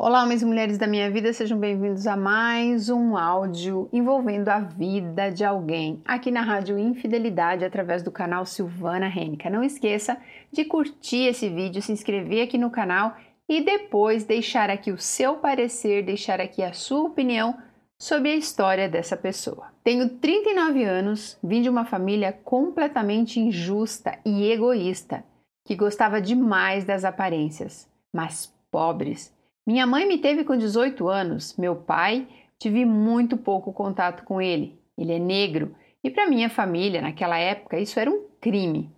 Olá, homens e mulheres da minha vida, sejam bem-vindos a mais um áudio envolvendo a vida de alguém aqui na Rádio Infidelidade através do canal Silvana Rênica. Não esqueça de curtir esse vídeo, se inscrever aqui no canal e depois deixar aqui o seu parecer, deixar aqui a sua opinião sobre a história dessa pessoa. Tenho 39 anos, vim de uma família completamente injusta e egoísta, que gostava demais das aparências, mas pobres minha mãe me teve com 18 anos, meu pai, tive muito pouco contato com ele. Ele é negro e para minha família, naquela época, isso era um crime.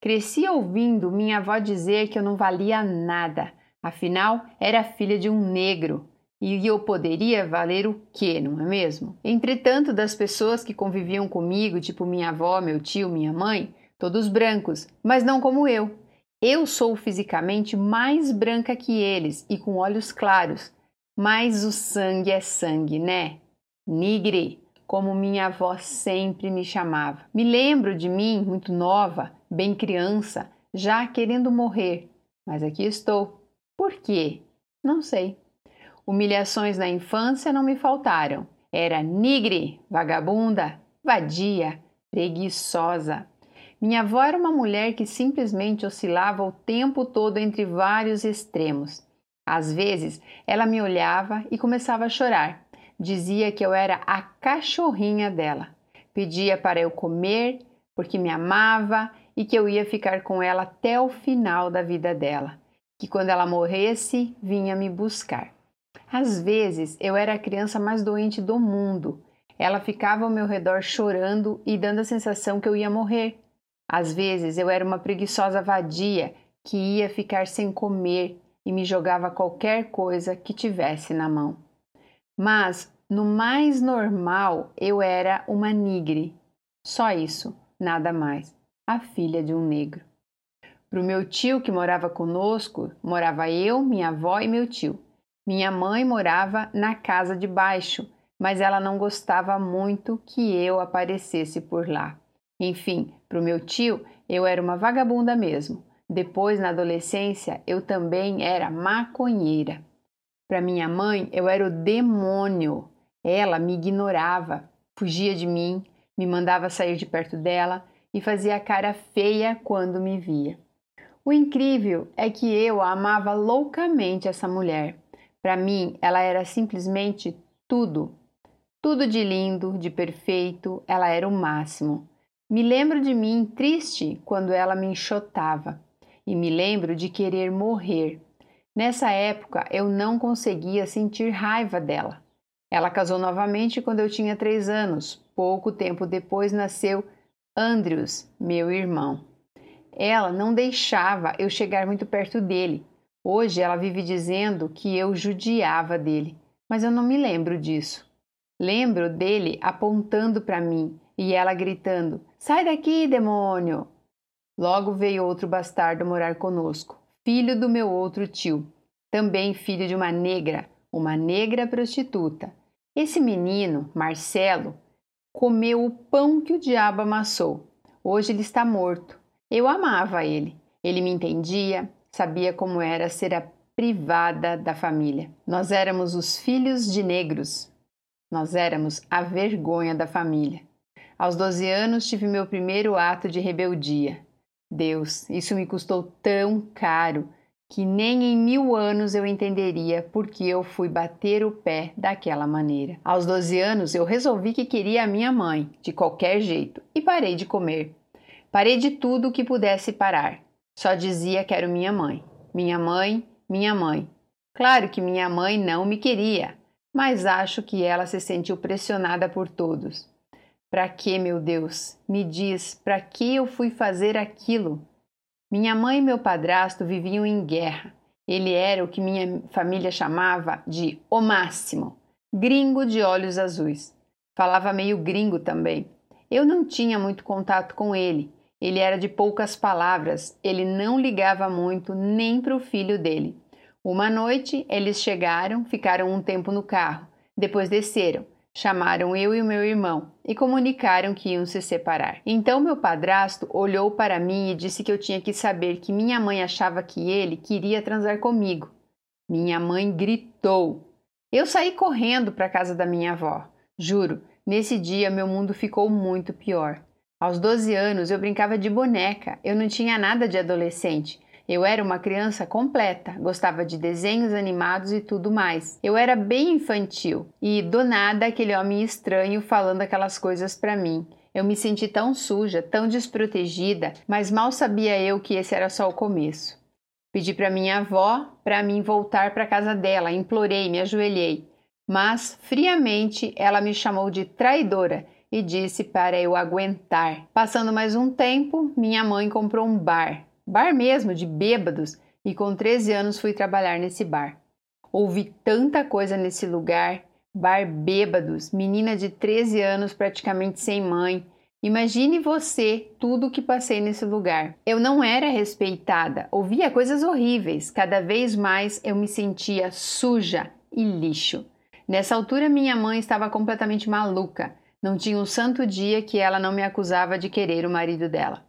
Cresci ouvindo minha avó dizer que eu não valia nada, afinal, era filha de um negro. E eu poderia valer o quê, não é mesmo? Entretanto, das pessoas que conviviam comigo, tipo minha avó, meu tio, minha mãe, todos brancos, mas não como eu. Eu sou fisicamente mais branca que eles e com olhos claros, mas o sangue é sangue, né? Nigre, como minha avó sempre me chamava. Me lembro de mim, muito nova, bem criança, já querendo morrer, mas aqui estou. Por quê? Não sei. Humilhações na infância não me faltaram. Era nigre, vagabunda, vadia, preguiçosa. Minha avó era uma mulher que simplesmente oscilava o tempo todo entre vários extremos. Às vezes, ela me olhava e começava a chorar. Dizia que eu era a cachorrinha dela. Pedia para eu comer porque me amava e que eu ia ficar com ela até o final da vida dela. Que quando ela morresse, vinha me buscar. Às vezes, eu era a criança mais doente do mundo. Ela ficava ao meu redor chorando e dando a sensação que eu ia morrer. Às vezes eu era uma preguiçosa vadia que ia ficar sem comer e me jogava qualquer coisa que tivesse na mão. Mas, no mais normal, eu era uma nigre. Só isso, nada mais. A filha de um negro. Para o meu tio que morava conosco, morava eu, minha avó e meu tio. Minha mãe morava na casa de baixo, mas ela não gostava muito que eu aparecesse por lá. Enfim, para o meu tio, eu era uma vagabunda mesmo. Depois, na adolescência, eu também era maconheira. Para minha mãe, eu era o demônio. Ela me ignorava, fugia de mim, me mandava sair de perto dela e fazia cara feia quando me via. O incrível é que eu amava loucamente essa mulher. Para mim, ela era simplesmente tudo. Tudo de lindo, de perfeito, ela era o máximo. Me lembro de mim triste quando ela me enxotava e me lembro de querer morrer. Nessa época eu não conseguia sentir raiva dela. Ela casou novamente quando eu tinha três anos. Pouco tempo depois nasceu Andrews, meu irmão. Ela não deixava eu chegar muito perto dele. Hoje ela vive dizendo que eu judiava dele, mas eu não me lembro disso. Lembro dele apontando para mim e ela gritando: Sai daqui, demônio! Logo veio outro bastardo morar conosco, filho do meu outro tio, também filho de uma negra, uma negra prostituta. Esse menino, Marcelo, comeu o pão que o diabo amassou. Hoje ele está morto. Eu amava ele. Ele me entendia, sabia como era ser a privada da família. Nós éramos os filhos de negros. Nós éramos a vergonha da família. Aos 12 anos tive meu primeiro ato de rebeldia. Deus, isso me custou tão caro que nem em mil anos eu entenderia por que eu fui bater o pé daquela maneira. Aos 12 anos eu resolvi que queria a minha mãe, de qualquer jeito, e parei de comer. Parei de tudo que pudesse parar. Só dizia quero minha mãe. Minha mãe, minha mãe. Claro que minha mãe não me queria, mas acho que ela se sentiu pressionada por todos. Para que, meu Deus? Me diz, para que eu fui fazer aquilo? Minha mãe e meu padrasto viviam em guerra. Ele era o que minha família chamava de o máximo, gringo de olhos azuis. Falava meio gringo também. Eu não tinha muito contato com ele. Ele era de poucas palavras, ele não ligava muito nem para o filho dele. Uma noite eles chegaram, ficaram um tempo no carro, depois desceram. Chamaram eu e o meu irmão e comunicaram que iam se separar. Então meu padrasto olhou para mim e disse que eu tinha que saber que minha mãe achava que ele queria transar comigo. Minha mãe gritou. Eu saí correndo para a casa da minha avó. Juro, nesse dia meu mundo ficou muito pior. Aos 12 anos eu brincava de boneca, eu não tinha nada de adolescente. Eu era uma criança completa, gostava de desenhos animados e tudo mais. Eu era bem infantil e do nada aquele homem estranho falando aquelas coisas para mim. Eu me senti tão suja, tão desprotegida, mas mal sabia eu que esse era só o começo. Pedi para minha avó para mim voltar para casa dela, implorei, me ajoelhei, mas friamente ela me chamou de traidora e disse para eu aguentar. Passando mais um tempo, minha mãe comprou um bar bar mesmo, de bêbados, e com 13 anos fui trabalhar nesse bar. Ouvi tanta coisa nesse lugar, bar bêbados, menina de 13 anos praticamente sem mãe. Imagine você tudo o que passei nesse lugar. Eu não era respeitada, ouvia coisas horríveis. Cada vez mais eu me sentia suja e lixo. Nessa altura, minha mãe estava completamente maluca. Não tinha um santo dia que ela não me acusava de querer o marido dela.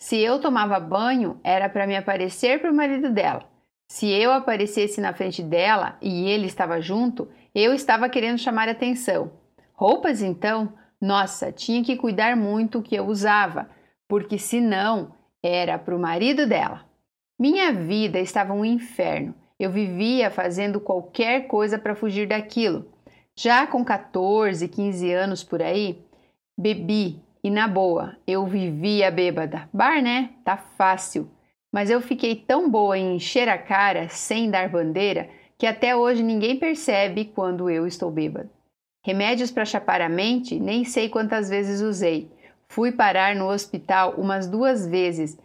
Se eu tomava banho, era para me aparecer para o marido dela. Se eu aparecesse na frente dela e ele estava junto, eu estava querendo chamar atenção. Roupas, então, nossa, tinha que cuidar muito o que eu usava, porque senão era para o marido dela. Minha vida estava um inferno. Eu vivia fazendo qualquer coisa para fugir daquilo. Já com 14, 15 anos por aí, bebi, e na boa, eu vivia bêbada. Bar, né? Tá fácil. Mas eu fiquei tão boa em encher a cara sem dar bandeira que até hoje ninguém percebe quando eu estou bêbada. Remédios para chapar a mente, nem sei quantas vezes usei. Fui parar no hospital umas duas vezes.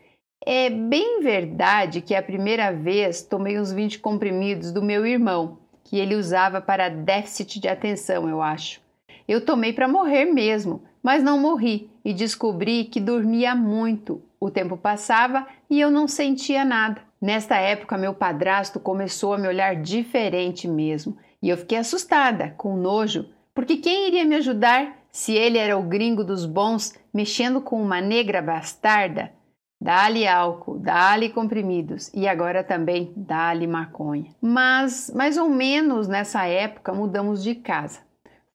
É bem verdade que a primeira vez tomei uns 20 comprimidos do meu irmão, que ele usava para déficit de atenção, eu acho. Eu tomei para morrer mesmo, mas não morri e descobri que dormia muito. O tempo passava e eu não sentia nada. Nesta época, meu padrasto começou a me olhar diferente mesmo e eu fiquei assustada, com nojo, porque quem iria me ajudar se ele era o gringo dos bons mexendo com uma negra bastarda? Dá-lhe álcool, dá-lhe comprimidos e agora também dá-lhe maconha. Mas, mais ou menos nessa época, mudamos de casa.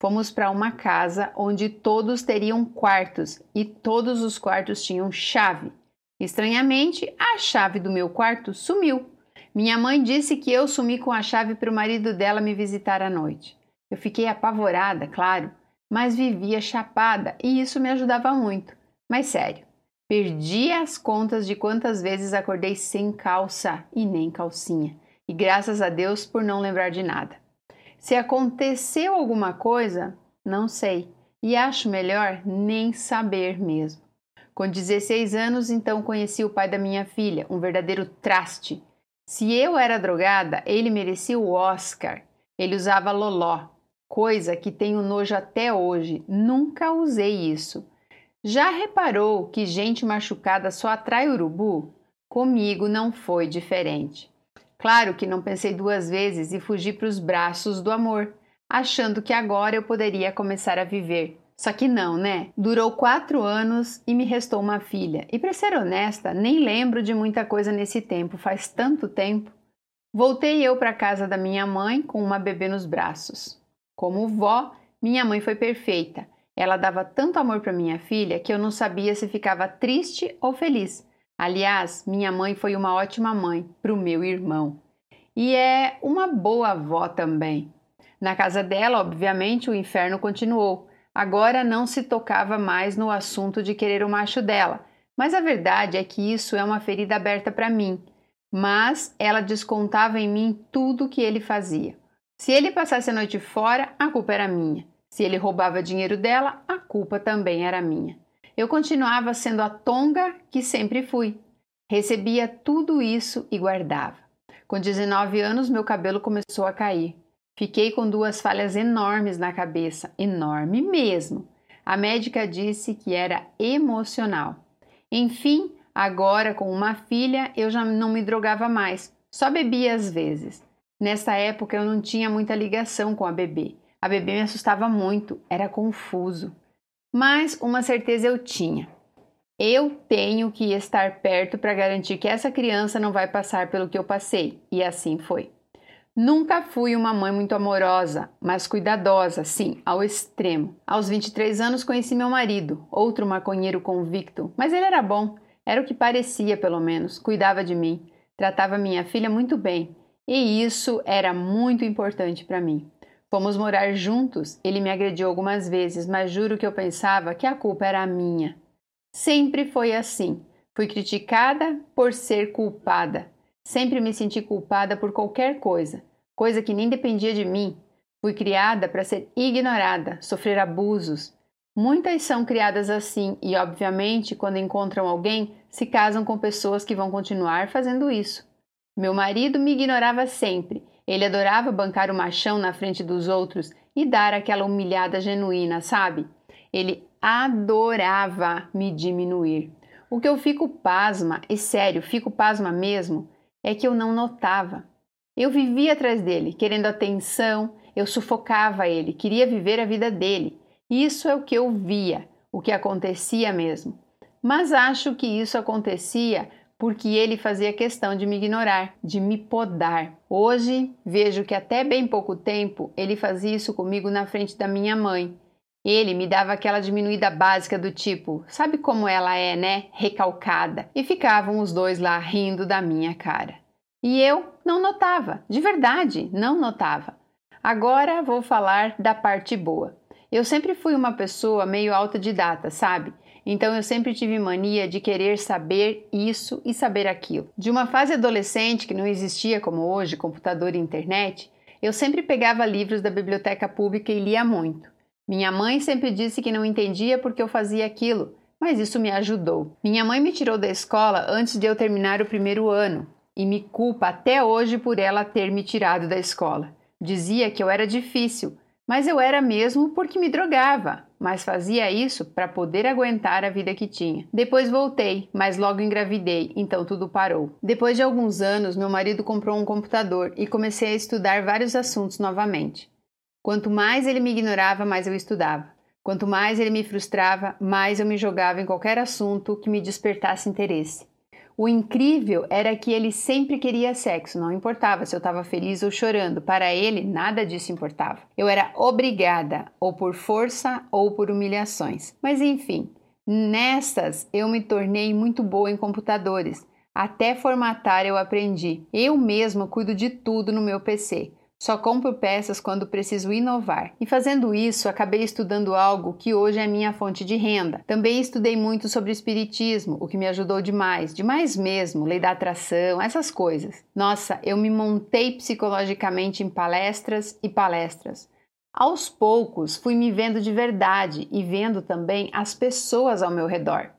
Fomos para uma casa onde todos teriam quartos e todos os quartos tinham chave. Estranhamente, a chave do meu quarto sumiu. Minha mãe disse que eu sumi com a chave para o marido dela me visitar à noite. Eu fiquei apavorada, claro, mas vivia chapada e isso me ajudava muito. Mas sério, perdi as contas de quantas vezes acordei sem calça e nem calcinha. E graças a Deus por não lembrar de nada. Se aconteceu alguma coisa, não sei e acho melhor nem saber mesmo. Com 16 anos, então conheci o pai da minha filha, um verdadeiro traste. Se eu era drogada, ele merecia o Oscar. Ele usava loló, coisa que tenho nojo até hoje. Nunca usei isso. Já reparou que gente machucada só atrai urubu? Comigo não foi diferente. Claro que não pensei duas vezes e fugi para os braços do amor, achando que agora eu poderia começar a viver. Só que não, né? Durou quatro anos e me restou uma filha. E para ser honesta, nem lembro de muita coisa nesse tempo, faz tanto tempo. Voltei eu para casa da minha mãe com uma bebê nos braços. Como vó, minha mãe foi perfeita. Ela dava tanto amor para minha filha que eu não sabia se ficava triste ou feliz. Aliás, minha mãe foi uma ótima mãe para o meu irmão e é uma boa avó também. Na casa dela, obviamente, o inferno continuou. Agora não se tocava mais no assunto de querer o macho dela, mas a verdade é que isso é uma ferida aberta para mim. Mas ela descontava em mim tudo o que ele fazia. Se ele passasse a noite fora, a culpa era minha. Se ele roubava dinheiro dela, a culpa também era minha eu continuava sendo a tonga que sempre fui. Recebia tudo isso e guardava. Com 19 anos, meu cabelo começou a cair. Fiquei com duas falhas enormes na cabeça, enorme mesmo. A médica disse que era emocional. Enfim, agora com uma filha, eu já não me drogava mais, só bebia às vezes. Nessa época eu não tinha muita ligação com a bebê. A bebê me assustava muito, era confuso. Mas uma certeza eu tinha. Eu tenho que estar perto para garantir que essa criança não vai passar pelo que eu passei, e assim foi. Nunca fui uma mãe muito amorosa, mas cuidadosa, sim, ao extremo. Aos 23 anos conheci meu marido, outro maconheiro convicto, mas ele era bom, era o que parecia, pelo menos, cuidava de mim, tratava minha filha muito bem, e isso era muito importante para mim. Fomos morar juntos, ele me agrediu algumas vezes, mas juro que eu pensava que a culpa era minha. Sempre foi assim. Fui criticada por ser culpada. Sempre me senti culpada por qualquer coisa coisa que nem dependia de mim. Fui criada para ser ignorada, sofrer abusos. Muitas são criadas assim e, obviamente, quando encontram alguém, se casam com pessoas que vão continuar fazendo isso. Meu marido me ignorava sempre. Ele adorava bancar o machão na frente dos outros e dar aquela humilhada genuína, sabe? Ele adorava me diminuir. O que eu fico pasma, e sério, fico pasma mesmo, é que eu não notava. Eu vivia atrás dele, querendo atenção, eu sufocava ele, queria viver a vida dele. Isso é o que eu via, o que acontecia mesmo. Mas acho que isso acontecia porque ele fazia questão de me ignorar, de me podar. Hoje vejo que até bem pouco tempo ele fazia isso comigo na frente da minha mãe. Ele me dava aquela diminuída básica do tipo, sabe como ela é, né? Recalcada. E ficavam os dois lá rindo da minha cara. E eu não notava, de verdade, não notava. Agora vou falar da parte boa. Eu sempre fui uma pessoa meio autodidata, sabe? Então eu sempre tive mania de querer saber isso e saber aquilo. De uma fase adolescente que não existia como hoje, computador e internet, eu sempre pegava livros da biblioteca pública e lia muito. Minha mãe sempre disse que não entendia porque eu fazia aquilo, mas isso me ajudou. Minha mãe me tirou da escola antes de eu terminar o primeiro ano, e me culpa até hoje por ela ter me tirado da escola. Dizia que eu era difícil, mas eu era mesmo porque me drogava, mas fazia isso para poder aguentar a vida que tinha. Depois voltei, mas logo engravidei, então tudo parou. Depois de alguns anos, meu marido comprou um computador e comecei a estudar vários assuntos novamente. Quanto mais ele me ignorava, mais eu estudava. Quanto mais ele me frustrava, mais eu me jogava em qualquer assunto que me despertasse interesse. O incrível era que ele sempre queria sexo, não importava se eu estava feliz ou chorando, para ele nada disso importava. Eu era obrigada, ou por força ou por humilhações. Mas enfim, nessas eu me tornei muito boa em computadores. Até formatar eu aprendi. Eu mesma cuido de tudo no meu PC. Só compro peças quando preciso inovar. E fazendo isso, acabei estudando algo que hoje é minha fonte de renda. Também estudei muito sobre espiritismo, o que me ajudou demais, demais mesmo, lei da atração, essas coisas. Nossa, eu me montei psicologicamente em palestras e palestras. Aos poucos, fui me vendo de verdade e vendo também as pessoas ao meu redor.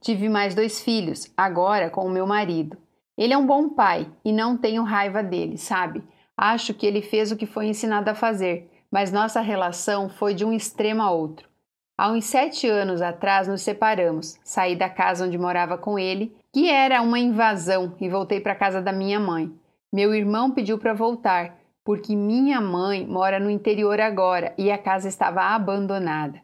Tive mais dois filhos, agora com o meu marido. Ele é um bom pai e não tenho raiva dele, sabe? Acho que ele fez o que foi ensinado a fazer, mas nossa relação foi de um extremo a outro. Há uns sete anos atrás nos separamos, saí da casa onde morava com ele, que era uma invasão, e voltei para a casa da minha mãe. Meu irmão pediu para voltar, porque minha mãe mora no interior agora e a casa estava abandonada.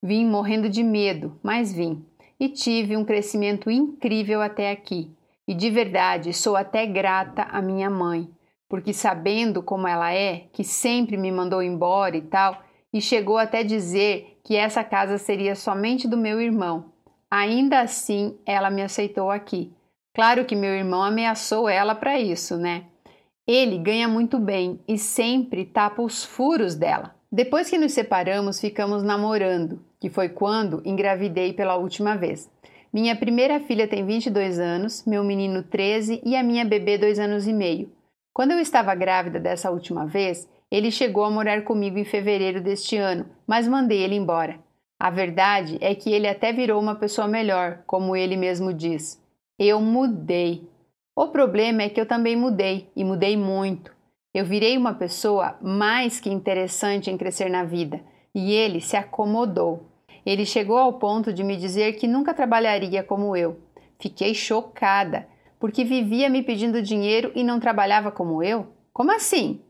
Vim morrendo de medo, mas vim, e tive um crescimento incrível até aqui. E de verdade sou até grata à minha mãe porque sabendo como ela é, que sempre me mandou embora e tal, e chegou até dizer que essa casa seria somente do meu irmão. Ainda assim, ela me aceitou aqui. Claro que meu irmão ameaçou ela para isso, né? Ele ganha muito bem e sempre tapa os furos dela. Depois que nos separamos, ficamos namorando, que foi quando engravidei pela última vez. Minha primeira filha tem 22 anos, meu menino 13 e a minha bebê 2 anos e meio. Quando eu estava grávida dessa última vez, ele chegou a morar comigo em fevereiro deste ano, mas mandei ele embora. A verdade é que ele até virou uma pessoa melhor, como ele mesmo diz. Eu mudei. O problema é que eu também mudei, e mudei muito. Eu virei uma pessoa mais que interessante em crescer na vida, e ele se acomodou. Ele chegou ao ponto de me dizer que nunca trabalharia como eu. Fiquei chocada porque vivia me pedindo dinheiro e não trabalhava como eu? Como assim?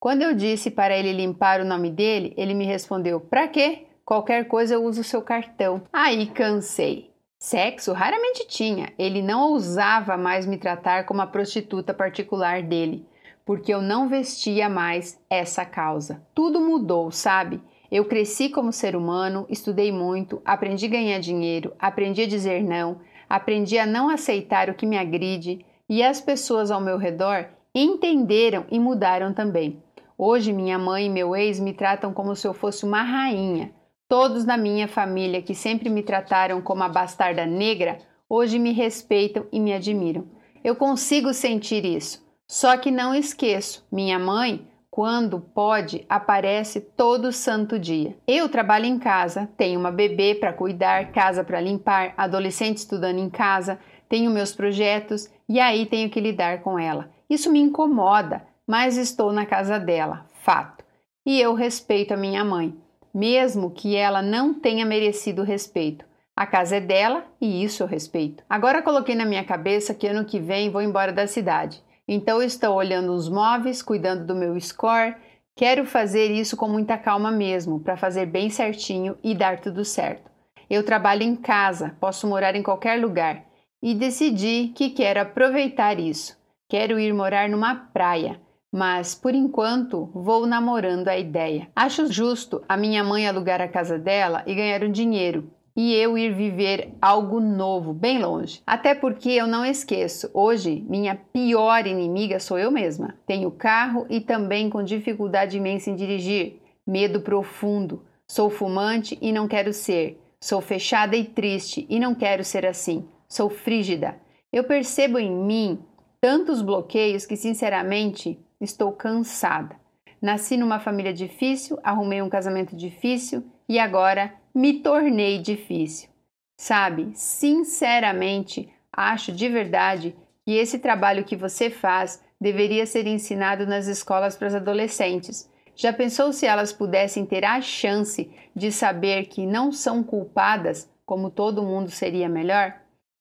Quando eu disse para ele limpar o nome dele, ele me respondeu: Pra quê? Qualquer coisa eu uso o seu cartão. Aí cansei. Sexo raramente tinha. Ele não ousava mais me tratar como a prostituta particular dele. porque eu não vestia mais essa causa. Tudo mudou, sabe? Eu cresci como ser humano, estudei muito, aprendi a ganhar dinheiro, aprendi a dizer não, aprendi a não aceitar o que me agride e as pessoas ao meu redor entenderam e mudaram também. Hoje, minha mãe e meu ex me tratam como se eu fosse uma rainha. Todos da minha família que sempre me trataram como a bastarda negra, hoje me respeitam e me admiram. Eu consigo sentir isso. Só que não esqueço, minha mãe, quando pode, aparece todo santo dia. Eu trabalho em casa, tenho uma bebê para cuidar, casa para limpar, adolescente estudando em casa, tenho meus projetos e aí tenho que lidar com ela. Isso me incomoda, mas estou na casa dela, fato. E eu respeito a minha mãe, mesmo que ela não tenha merecido respeito. A casa é dela e isso eu respeito. Agora coloquei na minha cabeça que ano que vem vou embora da cidade. Então estou olhando os móveis, cuidando do meu score. Quero fazer isso com muita calma mesmo, para fazer bem certinho e dar tudo certo. Eu trabalho em casa, posso morar em qualquer lugar e decidi que quero aproveitar isso. Quero ir morar numa praia, mas por enquanto vou namorando a ideia. Acho justo a minha mãe alugar a casa dela e ganhar um dinheiro e eu ir viver algo novo, bem longe. Até porque eu não esqueço, hoje minha pior inimiga sou eu mesma. Tenho carro e também com dificuldade imensa em dirigir, medo profundo. Sou fumante e não quero ser. Sou fechada e triste e não quero ser assim. Sou frígida. Eu percebo em mim tantos bloqueios que, sinceramente, estou cansada. Nasci numa família difícil, arrumei um casamento difícil e agora me tornei difícil. Sabe, sinceramente, acho de verdade que esse trabalho que você faz deveria ser ensinado nas escolas para as adolescentes. Já pensou se elas pudessem ter a chance de saber que não são culpadas, como todo mundo seria melhor?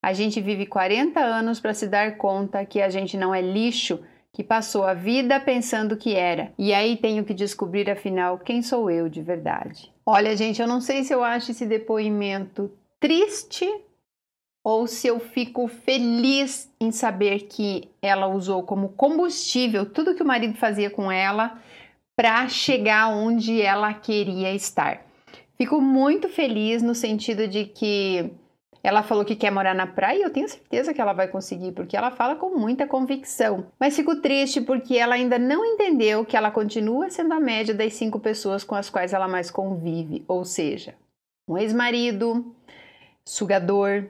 A gente vive 40 anos para se dar conta que a gente não é lixo, que passou a vida pensando que era. E aí tenho que descobrir afinal quem sou eu de verdade. Olha, gente, eu não sei se eu acho esse depoimento triste ou se eu fico feliz em saber que ela usou como combustível tudo que o marido fazia com ela para chegar onde ela queria estar. Fico muito feliz no sentido de que ela falou que quer morar na praia e eu tenho certeza que ela vai conseguir, porque ela fala com muita convicção. Mas fico triste porque ela ainda não entendeu que ela continua sendo a média das cinco pessoas com as quais ela mais convive, ou seja, um ex-marido, sugador,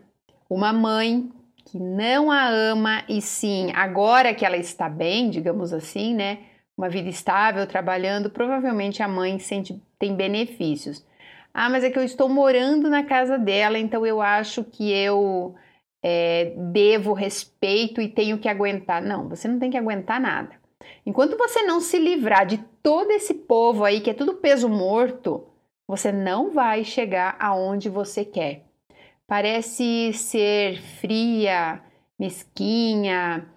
uma mãe que não a ama e sim, agora que ela está bem, digamos assim, né? Uma vida estável, trabalhando, provavelmente a mãe sente, tem benefícios. Ah, mas é que eu estou morando na casa dela, então eu acho que eu é, devo respeito e tenho que aguentar. Não, você não tem que aguentar nada. Enquanto você não se livrar de todo esse povo aí que é tudo peso morto, você não vai chegar aonde você quer. Parece ser fria, mesquinha,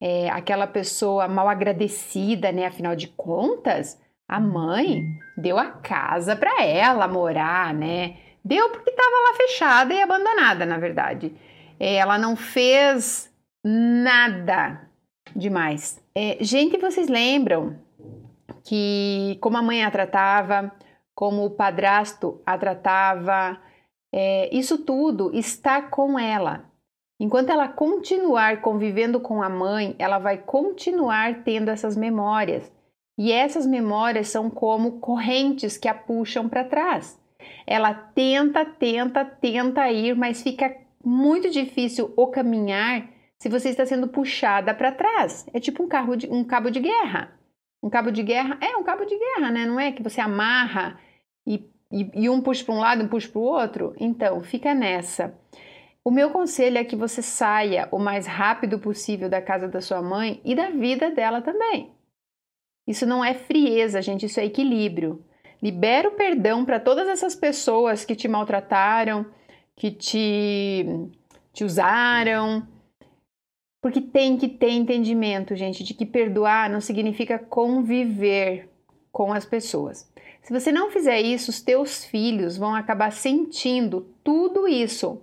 é, aquela pessoa mal agradecida, né? Afinal de contas, a mãe deu a casa para ela morar, né? Deu porque estava lá fechada e abandonada, na verdade. É, ela não fez nada demais. É, gente, vocês lembram que como a mãe a tratava, como o padrasto a tratava, é, isso tudo está com ela. Enquanto ela continuar convivendo com a mãe, ela vai continuar tendo essas memórias. E essas memórias são como correntes que a puxam para trás. Ela tenta, tenta, tenta ir, mas fica muito difícil o caminhar se você está sendo puxada para trás. É tipo um, carro de, um cabo de guerra. Um cabo de guerra é um cabo de guerra, né? Não é que você amarra e, e, e um puxa para um lado um puxa para o outro. Então, fica nessa. O meu conselho é que você saia o mais rápido possível da casa da sua mãe e da vida dela também. Isso não é frieza, gente, isso é equilíbrio. Libera o perdão para todas essas pessoas que te maltrataram, que te, te usaram. Porque tem que ter entendimento, gente, de que perdoar não significa conviver com as pessoas. Se você não fizer isso, os teus filhos vão acabar sentindo tudo isso.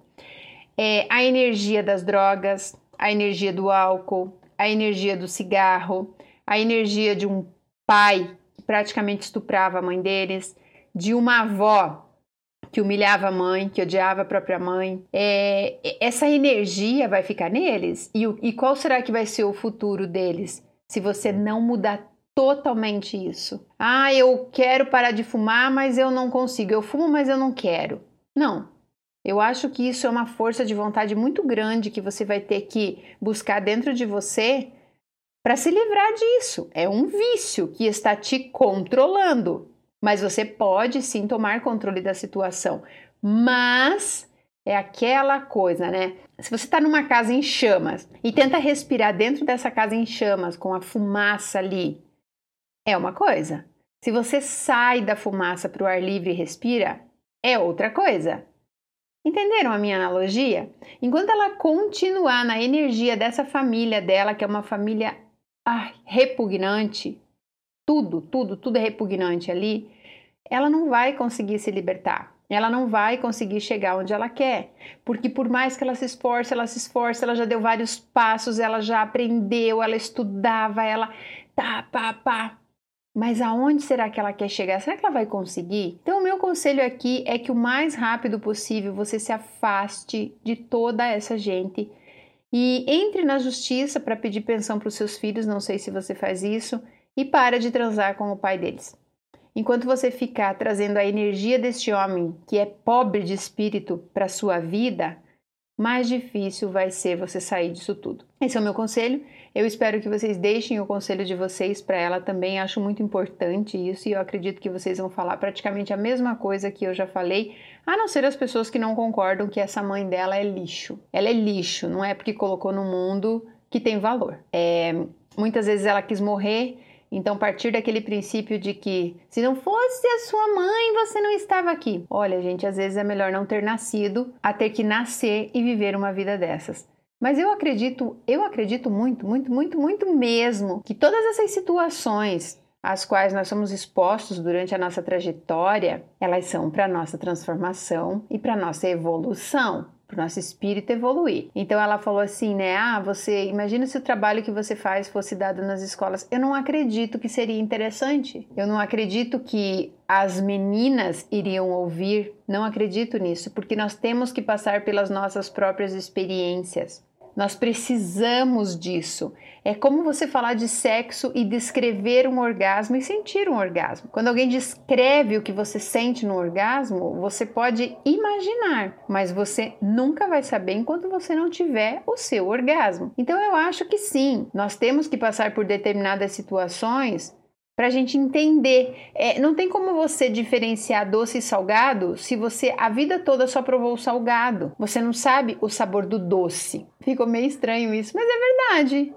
É, a energia das drogas, a energia do álcool, a energia do cigarro, a energia de um pai que praticamente estuprava a mãe deles, de uma avó que humilhava a mãe, que odiava a própria mãe. É, essa energia vai ficar neles? E, e qual será que vai ser o futuro deles se você não mudar totalmente isso? Ah, eu quero parar de fumar, mas eu não consigo. Eu fumo, mas eu não quero. Não. Eu acho que isso é uma força de vontade muito grande que você vai ter que buscar dentro de você para se livrar disso. É um vício que está te controlando. Mas você pode sim tomar controle da situação. Mas é aquela coisa, né? Se você está numa casa em chamas e tenta respirar dentro dessa casa em chamas com a fumaça ali, é uma coisa. Se você sai da fumaça para o ar livre e respira, é outra coisa. Entenderam a minha analogia? Enquanto ela continuar na energia dessa família dela, que é uma família repugnante, tudo, tudo, tudo é repugnante ali, ela não vai conseguir se libertar. Ela não vai conseguir chegar onde ela quer, porque por mais que ela se esforce, ela se esforce, ela já deu vários passos, ela já aprendeu, ela estudava, ela tá, pá, pá. Mas aonde será que ela quer chegar? Será que ela vai conseguir? Então, o meu conselho aqui é que o mais rápido possível você se afaste de toda essa gente e entre na justiça para pedir pensão para os seus filhos. Não sei se você faz isso e para de transar com o pai deles. Enquanto você ficar trazendo a energia deste homem que é pobre de espírito para sua vida, mais difícil vai ser você sair disso tudo. Esse é o meu conselho. Eu espero que vocês deixem o conselho de vocês para ela também. Acho muito importante isso e eu acredito que vocês vão falar praticamente a mesma coisa que eu já falei, a não ser as pessoas que não concordam que essa mãe dela é lixo. Ela é lixo, não é porque colocou no mundo que tem valor. É, muitas vezes ela quis morrer então, partir daquele princípio de que se não fosse a sua mãe, você não estava aqui. Olha, gente, às vezes é melhor não ter nascido a ter que nascer e viver uma vida dessas. Mas eu acredito, eu acredito muito, muito, muito, muito mesmo que todas essas situações às quais nós somos expostos durante a nossa trajetória, elas são para nossa transformação e para nossa evolução para o nosso espírito evoluir. Então ela falou assim, né? Ah, você imagina se o trabalho que você faz fosse dado nas escolas. Eu não acredito que seria interessante. Eu não acredito que as meninas iriam ouvir. Não acredito nisso, porque nós temos que passar pelas nossas próprias experiências. Nós precisamos disso. É como você falar de sexo e descrever um orgasmo e sentir um orgasmo. Quando alguém descreve o que você sente no orgasmo, você pode imaginar, mas você nunca vai saber enquanto você não tiver o seu orgasmo. Então eu acho que sim, nós temos que passar por determinadas situações para a gente entender. É, não tem como você diferenciar doce e salgado se você a vida toda só provou o salgado. Você não sabe o sabor do doce. Ficou meio estranho isso, mas é verdade.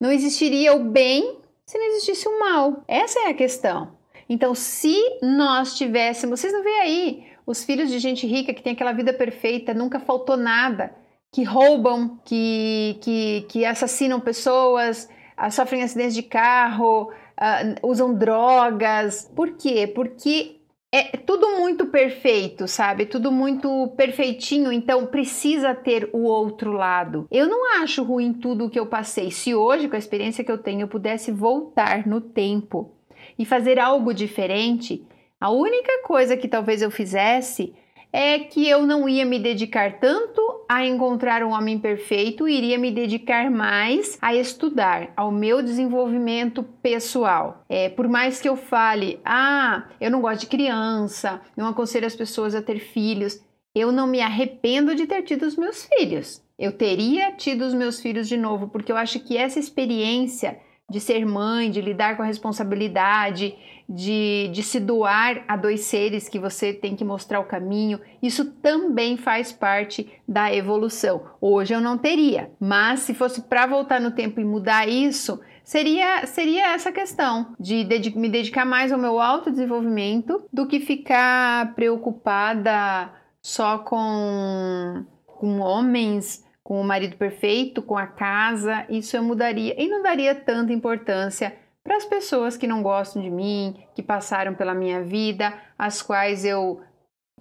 Não existiria o bem se não existisse o mal. Essa é a questão. Então, se nós tivéssemos, vocês não veem aí os filhos de gente rica que tem aquela vida perfeita, nunca faltou nada, que roubam, que, que, que assassinam pessoas, sofrem acidentes de carro, uh, usam drogas. Por quê? Porque é tudo muito perfeito, sabe? Tudo muito perfeitinho, então precisa ter o outro lado. Eu não acho ruim tudo o que eu passei. Se hoje, com a experiência que eu tenho, eu pudesse voltar no tempo e fazer algo diferente, a única coisa que talvez eu fizesse é que eu não ia me dedicar tanto a encontrar um homem perfeito, iria me dedicar mais a estudar, ao meu desenvolvimento pessoal. É, por mais que eu fale, ah, eu não gosto de criança, não aconselho as pessoas a ter filhos, eu não me arrependo de ter tido os meus filhos. Eu teria tido os meus filhos de novo, porque eu acho que essa experiência de ser mãe, de lidar com a responsabilidade, de, de se doar a dois seres que você tem que mostrar o caminho, isso também faz parte da evolução. Hoje eu não teria, mas se fosse para voltar no tempo e mudar isso, seria, seria essa questão de dedic me dedicar mais ao meu autodesenvolvimento do que ficar preocupada só com, com homens com o marido perfeito, com a casa, isso eu mudaria e não daria tanta importância para as pessoas que não gostam de mim, que passaram pela minha vida, as quais eu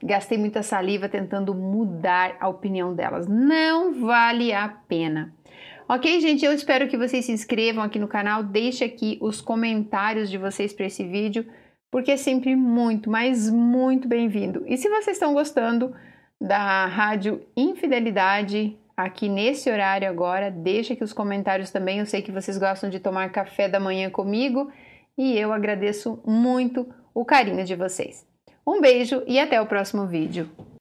gastei muita saliva tentando mudar a opinião delas. Não vale a pena. Ok, gente? Eu espero que vocês se inscrevam aqui no canal, deixe aqui os comentários de vocês para esse vídeo, porque é sempre muito, mas muito bem-vindo. E se vocês estão gostando da Rádio Infidelidade aqui nesse horário agora, deixe aqui os comentários também. Eu sei que vocês gostam de tomar café da manhã comigo e eu agradeço muito o carinho de vocês. Um beijo e até o próximo vídeo.